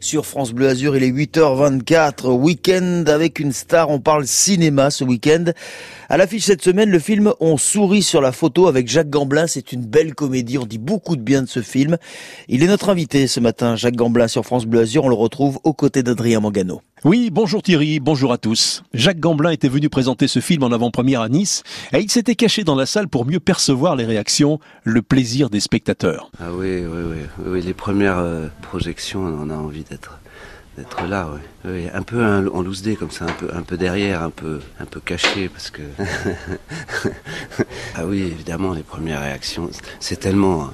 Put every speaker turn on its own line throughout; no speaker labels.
sur France Bleu Azur. Il est 8h24. Week-end avec une star. On parle cinéma ce week-end. À l'affiche cette semaine, le film On sourit sur la photo avec Jacques Gamblin. C'est une belle comédie. On dit beaucoup de bien de ce film. Il est notre invité ce matin, Jacques Gamblin sur France Bleu Azur. On le retrouve aux côtés d'Adrien Mangano.
Oui, bonjour Thierry, bonjour à tous. Jacques Gamblin était venu présenter ce film en avant-première à Nice et il s'était caché dans la salle pour mieux percevoir les réactions, le plaisir des spectateurs.
Ah oui, oui, oui, les premières euh, projections, on a envie d'être d'être là, oui. oui. Un peu en loose day comme ça, un peu, un peu derrière, un peu, un peu caché parce que ah oui, évidemment, les premières réactions, c'est tellement,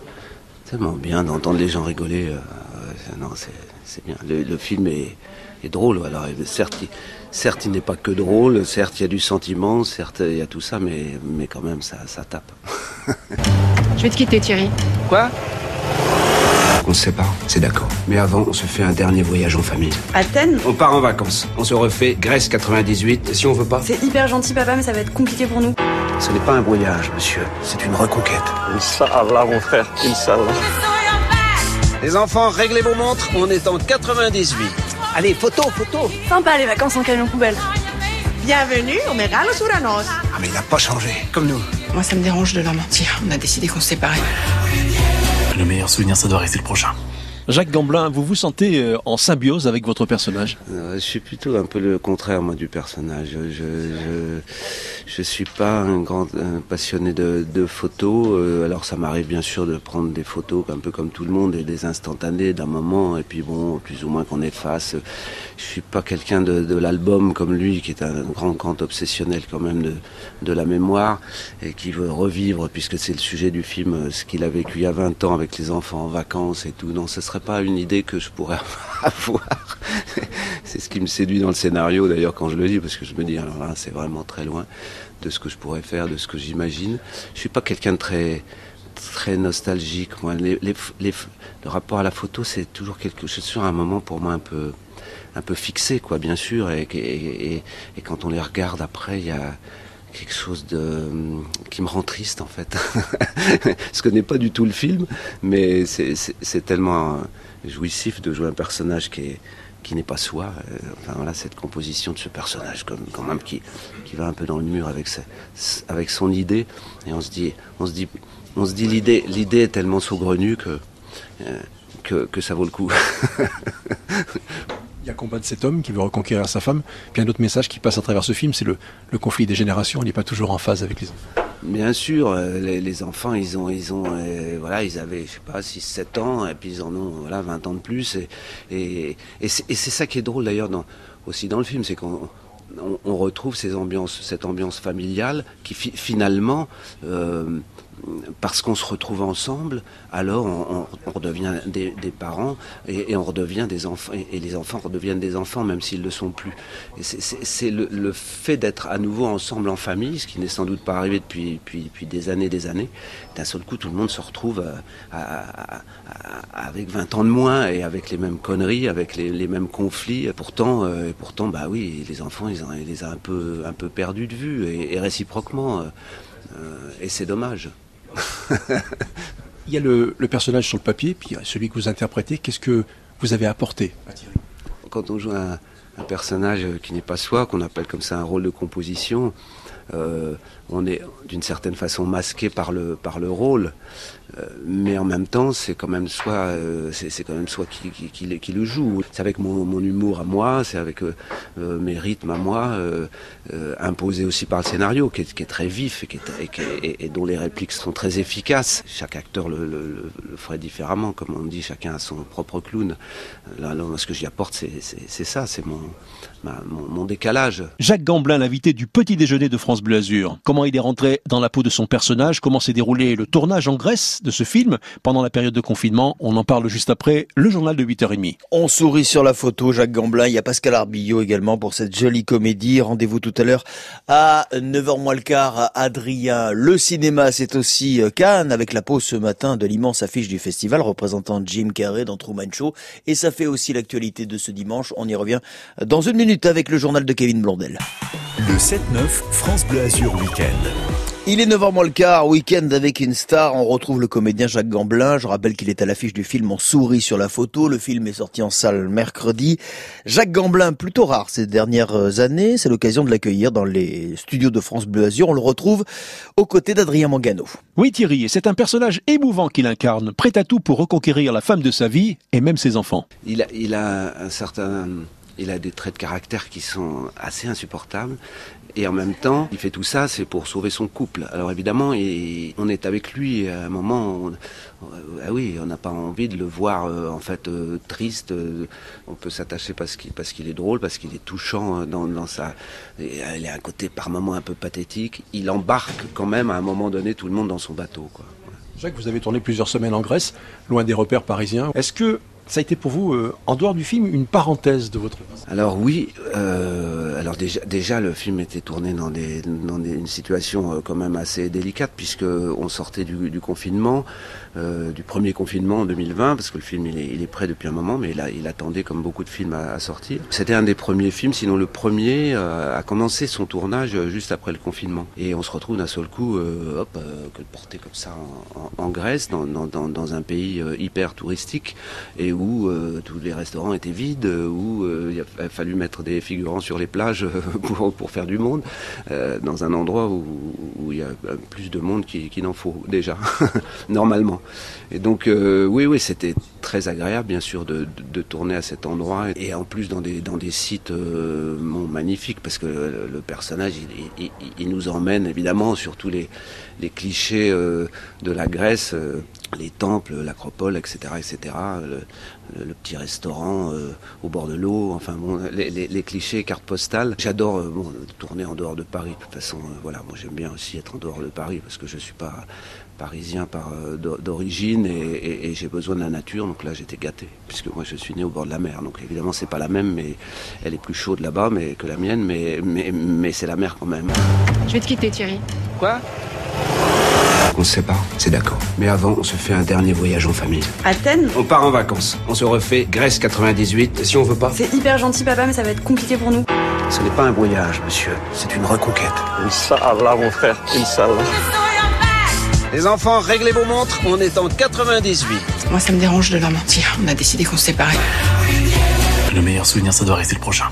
tellement bien d'entendre les gens rigoler. Euh, non, c'est bien. le film est drôle. Alors, certes, il, certes, il n'est pas que drôle, certes, il y a du sentiment, certes, il y a tout ça, mais, mais quand même, ça, ça tape.
Je vais te quitter, Thierry.
Quoi? On se sépare, c'est d'accord. Mais avant, on se fait un dernier voyage en famille.
Athènes?
On part en vacances. On se refait Grèce 98. si on veut pas?
C'est hyper gentil, papa, mais ça va être compliqué pour nous.
Ce n'est pas un voyage, monsieur. C'est une reconquête.
Inch'Allah, mon frère. Inch'Allah.
Les enfants, réglez vos montres. On est en 98. Allez, photo, photo.
Sympa les vacances en camion poubelle.
Bienvenue au Megalo Suranos.
Ah mais il n'a pas changé, comme nous.
Moi ça me dérange de leur mentir. On a décidé qu'on se séparait.
Le meilleur souvenir, ça doit rester le prochain.
Jacques Gamblin, vous vous sentez euh, en symbiose avec votre personnage?
Euh, Je suis plutôt un peu le contraire moi du personnage. Je je, je suis pas un grand passionné de, photos. Euh, alors ça m'arrive bien sûr de prendre des photos un peu comme tout le monde et des instantanés d'un moment et puis bon plus ou moins qu'on efface. Je suis pas quelqu'un de, de l'album comme lui qui est un grand grand obsessionnel quand même de, de la mémoire et qui veut revivre puisque c'est le sujet du film ce qu'il a vécu il y a 20 ans avec les enfants en vacances et tout. Non, ce serait pas une idée que je pourrais avoir. c'est ce qui me séduit dans le scénario d'ailleurs quand je le dis, parce que je me dis alors là c'est vraiment très loin de ce que je pourrais faire, de ce que j'imagine. Je suis pas quelqu'un de très très nostalgique. Le rapport à la photo, c'est toujours quelque chose sur un moment pour moi un peu un peu fixé, quoi, bien sûr. Et quand on les regarde après, il y a quelque chose de qui me rend triste en fait. Je connais pas du tout le film, mais c'est tellement jouissif de jouer un personnage qui est qui n'est pas soi. Euh, enfin voilà cette composition de ce personnage comme quand même qui qui va un peu dans le mur avec avec son idée et on se dit on se dit on se dit l'idée l'idée est tellement saugrenue que, euh, que que ça vaut le coup.
Il y a combat de cet homme qui veut reconquérir sa femme. Puis un autre message qui passe à travers ce film, c'est le, conflit des générations. On n'est pas toujours en phase avec les enfants.
Bien sûr, euh, les, enfants, ils ont, ils ont, euh, voilà, ils avaient, je sais pas, 6, 7 ans, et puis ils en ont, voilà, 20 ans de plus. Et, et, c'est ça qui est drôle d'ailleurs aussi dans le film, c'est qu'on on, on, retrouve ces ambiances, cette ambiance familiale qui fi finalement euh, parce qu'on se retrouve ensemble, alors on, redevient des, parents et, et, on redevient des enfants et, et, les enfants redeviennent des enfants même s'ils ne le sont plus. C'est le, fait d'être à nouveau ensemble en famille, ce qui n'est sans doute pas arrivé depuis, des années, des années. D'un seul coup, tout le monde se retrouve à, avec 20 ans de moins et avec les mêmes conneries, avec les, mêmes conflits. Pourtant, euh, pourtant, bah oui, les enfants, ils, les ont un peu, un peu perdus de vue et, réciproquement. Euh, et c'est dommage.
Il y a le, personnage sur le papier, puis celui que vous interprétez. Qu'est-ce que vous avez apporté
Quand on joue un, un personnage qui n'est pas soi, qu'on appelle comme ça un rôle de composition, euh, on est d'une certaine façon masqué par le, par le rôle, euh, mais en même temps, c'est quand même soi, euh, c'est quand même qui, qui, le joue. C'est avec mon, mon, humour à moi, c'est avec euh, mes rythmes à moi, imposés aussi par le scénario, qui est, très vif et, est, et, dont les répliques sont très efficaces. Chaque acteur le, ferait différemment, comme on dit, chacun a son propre clown. Là, ce que j'y apporte, c'est ça, c'est mon, mon, mon décalage.
Jacques Gamblin, l'invité du petit déjeuner de France Bleu Azur. Il est rentré dans la peau de son personnage, comment s'est déroulé le tournage en Grèce de ce film pendant la période de confinement. On en parle juste après le journal de 8h30.
On sourit sur la photo, Jacques Gamblin. Il y a Pascal Arbillot également pour cette jolie comédie. Rendez-vous tout à l'heure à 9h moins le quart Adrien. Le cinéma, c'est aussi Cannes avec la pause ce matin de l'immense affiche du festival représentant Jim Carrey dans Truman Show. Et ça fait aussi l'actualité de ce dimanche. On y revient dans une minute avec le journal de Kevin Blondel.
Le 7-9 France Bleu Azur Week-end.
Il est 9h moins le quart, week-end avec une star. On retrouve le comédien Jacques Gamblin. Je rappelle qu'il est à l'affiche du film On sourit sur la photo. Le film est sorti en salle mercredi. Jacques Gamblin, plutôt rare ces dernières années. C'est l'occasion de l'accueillir dans les studios de France Bleu Azur. On le retrouve aux côtés d'Adrien Mangano.
Oui Thierry, et c'est un personnage émouvant qu'il incarne, prêt à tout pour reconquérir la femme de sa vie et même ses enfants.
Il a, il a un certain il a des traits de caractère qui sont assez insupportables. Et en même temps, il fait tout ça, c'est pour sauver son couple. Alors évidemment, et on est avec lui à un moment, ah oui, on n'a pas envie de le voir euh, en fait euh, triste. Euh, on peut s'attacher parce qu'il parce qu'il est drôle, parce qu'il est touchant dans, dans sa. Il a un côté par moments un peu pathétique. Il embarque quand même à un moment donné tout le monde dans son bateau. Quoi.
Jacques, vous avez tourné plusieurs semaines en Grèce, loin des repères parisiens. Est-ce que ça a été pour vous, euh, en dehors du film, une parenthèse de votre
Alors oui, euh, alors déjà, déjà le film était tourné dans, des, dans des, une situation euh, quand même assez délicate puisque on sortait du, du confinement, euh, du premier confinement en 2020 parce que le film il est, il est prêt depuis un moment, mais il, il attendait comme beaucoup de films à, à sortir. C'était un des premiers films, sinon le premier euh, à commencer son tournage juste après le confinement. Et on se retrouve d'un seul coup, euh, hop, que le porter comme ça en, en, en Grèce, dans, dans, dans, un pays hyper touristique et où euh, tous les restaurants étaient vides, où euh, il a fallu mettre des figurants sur les plages pour, pour faire du monde, euh, dans un endroit où, il y a plus de monde qu'il qui n'en faut déjà, normalement. Et donc, euh, oui, oui, c'était très agréable, bien sûr, de, de, tourner à cet endroit, et en plus dans des, dans des sites euh, magnifiques, parce que le, personnage, il, il, nous emmène évidemment sur tous les, les clichés euh, de la Grèce, euh, les temples, l'acropole, etc., etc., le, le, petit restaurant euh, au bord de l'eau, enfin bon, les, les, les, clichés, cartes postales. J'adore euh, bon, tourner en dehors de Paris. De toute façon, euh, voilà, moi j'aime bien aussi être en dehors de Paris parce que je suis pas parisien par euh, d'origine et, et, et j'ai besoin de la nature. Donc là, j'étais gâté puisque moi je suis né au bord de la mer. Donc évidemment, c'est pas la même, mais elle est plus chaude là-bas, mais que la mienne, mais mais, mais c'est la mer quand même.
Je vais te quitter, Thierry.
Quoi? On se sépare, c'est d'accord. Mais avant, on se fait un dernier voyage en famille.
Athènes
On part en vacances. On se refait Grèce 98. Et si on veut pas
C'est hyper gentil, papa, mais ça va être compliqué pour nous.
Ce n'est pas un voyage, monsieur. C'est une reconquête.
Inch'Allah, mon frère. Inch'Allah.
Les enfants, réglez vos montres. On est en 98.
Moi, ça me dérange de leur mentir. On a décidé qu'on se séparait.
Le meilleur souvenir, ça doit rester le prochain.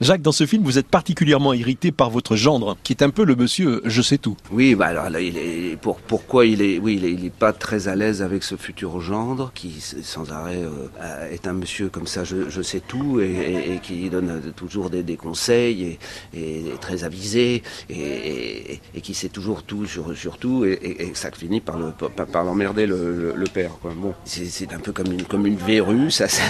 Jacques, dans ce film, vous êtes particulièrement irrité par votre gendre, qui est un peu le monsieur je sais tout.
Oui, bah alors là, il est pour pourquoi il est oui, il est, pas très à l'aise avec ce futur gendre qui sans arrêt euh, est un monsieur comme ça je, sais tout et, qui donne toujours des, conseils et, et, très avisé et, qui sait toujours tout sur, tout et, ça finit par le l'emmerder le, père quoi. Bon, c'est un peu comme une comme une verrue ça, ça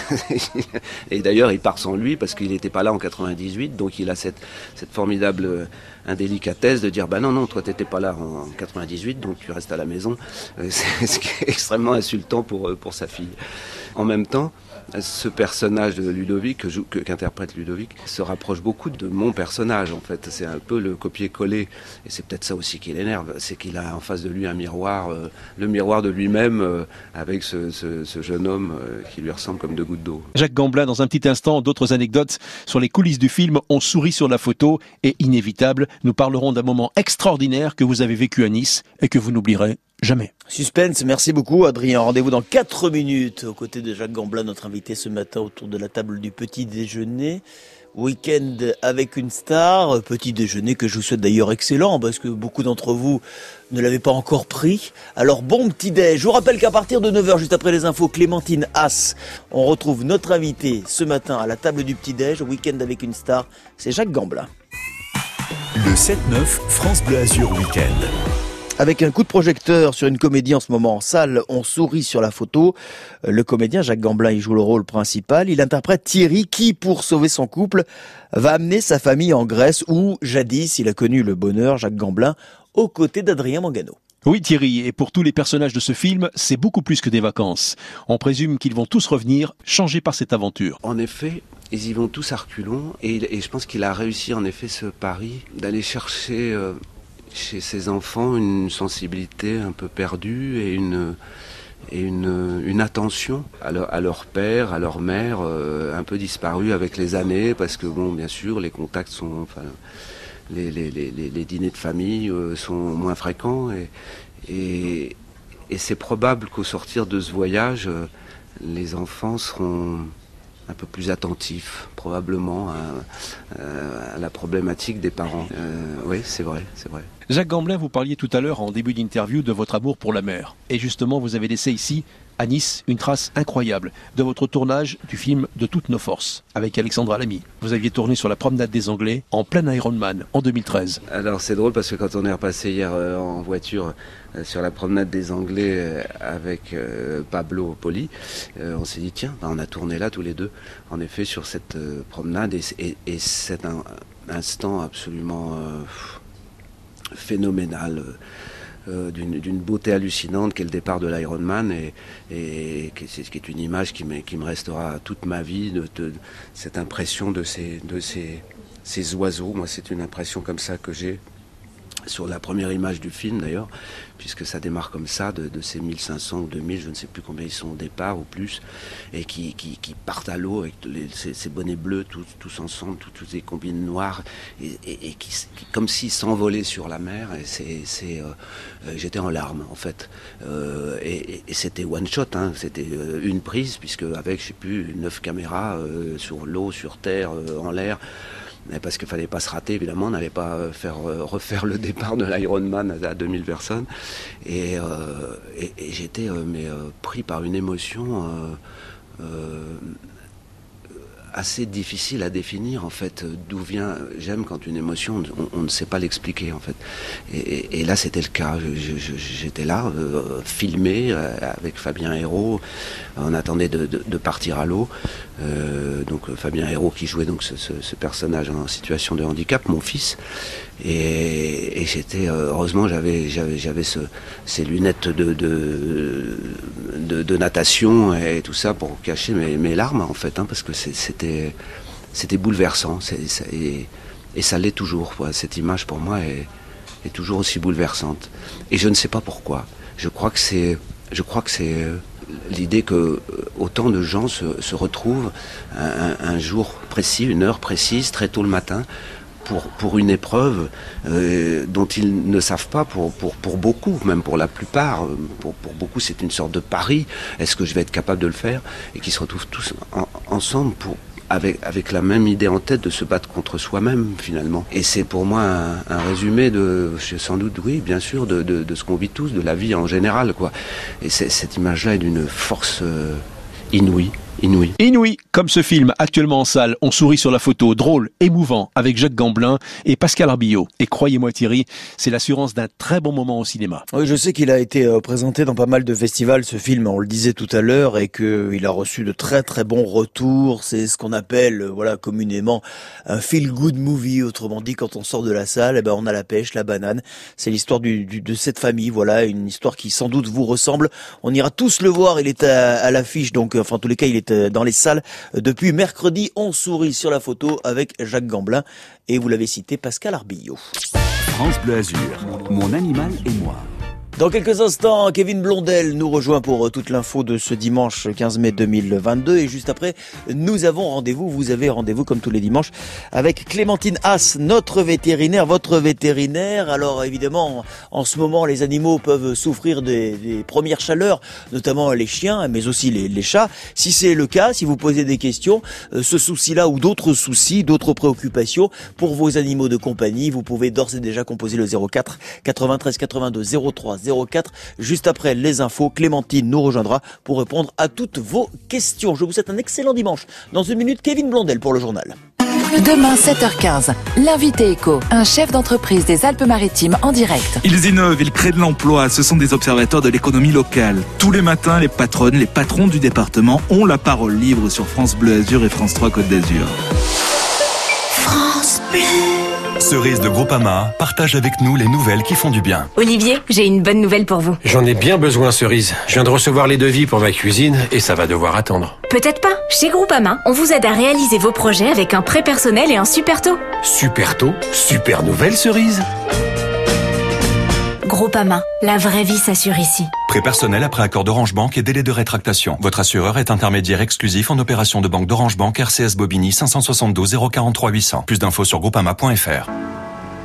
et d'ailleurs il part sans lui parce qu'il n'était pas là en 90 98, donc il a cette, cette formidable indélicatesse de dire bah non non toi t'étais pas là en 98 donc tu restes à la maison. C'est ce qui est extrêmement insultant pour pour sa fille. En même temps ce personnage de Ludovic qu'interprète Ludovic se rapproche beaucoup de mon personnage en fait. C'est un peu le copier-coller. Et c'est peut-être ça aussi qui l'énerve. C'est qu'il a en face de lui un miroir euh, le miroir de lui-même euh, avec ce, jeune homme euh, qui lui ressemble comme deux gouttes d'eau.
Jacques Gamblin dans un petit instant d'autres anecdotes sur les coulisses du film. On sourit sur la photo et inévitable nous parlerons d'un moment extraordinaire que vous avez vécu à Nice et que vous n'oublierez jamais.
Suspense, merci beaucoup Adrien. Rendez-vous dans 4 minutes aux côtés de Jacques Gamblin, notre invité ce matin autour de la table du petit déjeuner. Week-end avec une star, petit déjeuner que je vous souhaite d'ailleurs excellent parce que beaucoup d'entre vous ne l'avaient pas encore pris. Alors bon petit déj. Je vous rappelle qu'à partir de 9h, juste après les infos, Clémentine As, on retrouve notre invité ce matin à la table du petit déj, Week-end avec une star, c'est Jacques Gamblin.
Le 7-9 France Bleu Azur Week-end.
Avec un coup de projecteur sur une comédie en ce moment en salle, on sourit sur la photo. Le comédien Jacques Gamblin y joue le rôle principal. Il interprète Thierry qui, pour sauver son couple, va amener sa famille en Grèce où, jadis, il a connu le bonheur, Jacques Gamblin, aux côtés d'Adrien Mangano.
Oui Thierry, et pour tous les personnages de ce film, c'est beaucoup plus que des vacances. On présume qu'ils vont tous revenir, changés par cette aventure.
En effet, ils y vont tous à reculons, et, et je pense qu'il a réussi en effet ce pari d'aller chercher... Euh chez ces enfants une sensibilité un peu perdue et une, et une, une attention à leur, à leur, père, à leur mère, euh, un peu disparue avec les années, parce que bon, bien sûr, les contacts sont, enfin, les, les, les, les dîners de famille sont moins fréquents et, et, et c'est probable qu'au sortir de ce voyage, les enfants seront un peu plus attentifs, probablement, à, à la problématique des parents. Euh, oui, c'est vrai, c'est vrai.
Jacques Gamblin, vous parliez tout à l'heure en début d'interview de votre amour pour la mer. Et justement, vous avez laissé ici, à Nice, une trace incroyable de votre tournage du film De toutes nos forces, avec Alexandra Lamy. Vous aviez tourné sur la promenade des Anglais, en plein Ironman, en 2013.
Alors c'est drôle parce que quand on est repassé hier euh, en voiture euh, sur la promenade des Anglais euh, avec Pablo Poli, on s'est dit tiens, bah, on a tourné là tous les deux, en effet, sur cette promenade et, et, et c'est un instant absolument phénoménal. Euh, d'une beauté hallucinante qu'est le départ de l'Ironman et, et c'est- qui est une image qui, me- qui me restera toute ma vie cette impression de ces, de ces, ces oiseaux. Moi, c'est une impression comme ça que j'ai sur la première image du film d'ailleurs, puisque ça démarre comme ça, de, ces 1500 ou 2000, je ne sais plus combien ils sont au départ ou plus, et qui, qui, partent à l'eau avec les- ces, bonnets bleus tous, tous ensemble, tous, tous ces combines noires, et, qui, comme s'ils s'envolaient sur la mer, et c'est, euh, euh, j'étais en larmes en fait. Euh, et c'était one shot, hein, c'était une prise, puisque avec, je sais plus, neuf caméras sur l'eau, sur terre, en l'air, parce qu'il fallait pas se rater, évidemment, on n'allait pas euh, faire euh, refaire le départ de l'Ironman à, à 2000 personnes. Et, euh, j'étais pris par une émotion assez difficile à définir en fait d'où vient j'aime quand une émotion on, ne sait pas l'expliquer en fait. Et, là c'était le cas. J'étais là euh, filmé euh, avec Fabien Hérault. On attendait de, partir à l'eau. Euh, donc Fabien Hérault qui jouait donc ce, personnage en situation de handicap mon fils. Et, et j'étais heureusement j'avais j'avais j'avais ce, ces lunettes de de, natation et tout ça pour cacher mes, mes larmes en fait hein, parce que c'est- c'était bouleversant et, ça l'est toujours cette image pour moi est, toujours aussi bouleversante et je ne sais pas pourquoi je crois que c'est je crois que c'est euh, l'idée que euh, autant de gens se, retrouvent un, jour précis une heure précise très tôt le matin pour, pour une épreuve euh, dont ils ne savent pas pour, pour, pour beaucoup, même pour la plupart. Pour, beaucoup, c'est une sorte de pari. Est-ce que je vais être capable de le faire? Et qui se retrouvent tous en- ensemble pour, avec, la même idée en tête de se battre contre soi-même, finalement. Et c'est pour moi un, résumé de, sans doute, oui, bien sûr, de, de, ce qu'on vit tous, de la vie en général. quoi. Et cette image-là est d'une force euh, inouïe. Inouïe.
Inouï, comme ce film actuellement en salle, on sourit sur la photo, drôle, émouvant, avec Jacques Gamblin et Pascal Arbillot. Et croyez-moi Thierry, c'est l'assurance d'un très bon moment au cinéma.
Oui, je sais qu'il a été euh, présenté dans pas mal de festivals, ce film, on le disait tout à l'heure, et qu'il a reçu de très très bons retours. C'est ce qu'on appelle, euh, voilà, communément un feel-good movie. Autrement dit, quand on sort de la salle, eh ben, on a la pêche, la banane. C'est l'histoire du, du- de cette famille, voilà, une histoire qui sans doute vous ressemble. On ira tous le voir, il est à, à l'affiche, donc, euh, enfin, en tous les cas, il est euh, dans les salles euh, depuis mercredi. On sourit sur la photo avec Jacques Gamblin, et vous l'avez cité, Pascal Arbillot.
France Bleu Azur, mon animal et moi.
Dans quelques instants, Kevin Blondel nous rejoint pour euh, toute l'info de ce dimanche 15 mai 2022. Et juste après, nous avons rendez-vous, vous avez rendez-vous comme tous les dimanches, avec Clémentine Haas, notre vétérinaire, votre vétérinaire. Alors évidemment, en ce moment, les animaux peuvent souffrir des, premières chaleurs, notamment les chiens, mais aussi les, les chats. Si c'est le cas, si vous posez des questions, euh, ce souci-là ou d'autres soucis, d'autres préoccupations pour vos animaux de compagnie, vous pouvez d'ores et déjà composer le 04 93 82 03 04. Juste après les infos, Clémentine nous rejoindra pour répondre à toutes vos questions. Je vous souhaite un excellent dimanche. Dans une minute, Kevin Blondel pour le journal.
Demain 7h15, l'invité éco, un chef d'entreprise des Alpes-Maritimes en direct.
Ils innovent, ils créent de l'emploi, ce sont des observateurs de l'économie locale. Tous les matins, les patronnes, les patrons du département ont la parole libre sur France Bleu Azur et France 3 Côte d'Azur.
France Bleu.
Cerise de Groupama partage avec nous les nouvelles qui font du bien.
Olivier, j'ai une bonne nouvelle pour vous.
J'en ai bien besoin, Cerise. Je viens de recevoir les devis pour ma cuisine et ça va devoir attendre.
Peut-être pas. Chez Groupama, on vous aide à réaliser vos projets avec un prêt personnel et un super taux.
Super tôt, super nouvelle, Cerise.
Groupama, la vraie vie s'assure ici.
Prêt personnel après accord d'Orange Bank et délai de rétractation. Votre assureur est intermédiaire exclusif en opération de banque d'Orange Bank RCS Bobigny 572 043 800. Plus d'infos sur groupama.fr.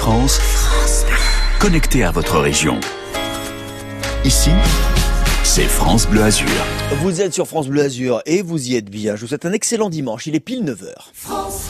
France.
France.
Connecté à votre région. Ici, c'est France Bleu Azur.
Vous êtes sur France Bleu Azur et vous y êtes bien. Je vous souhaite un excellent dimanche. Il est pile 9h. France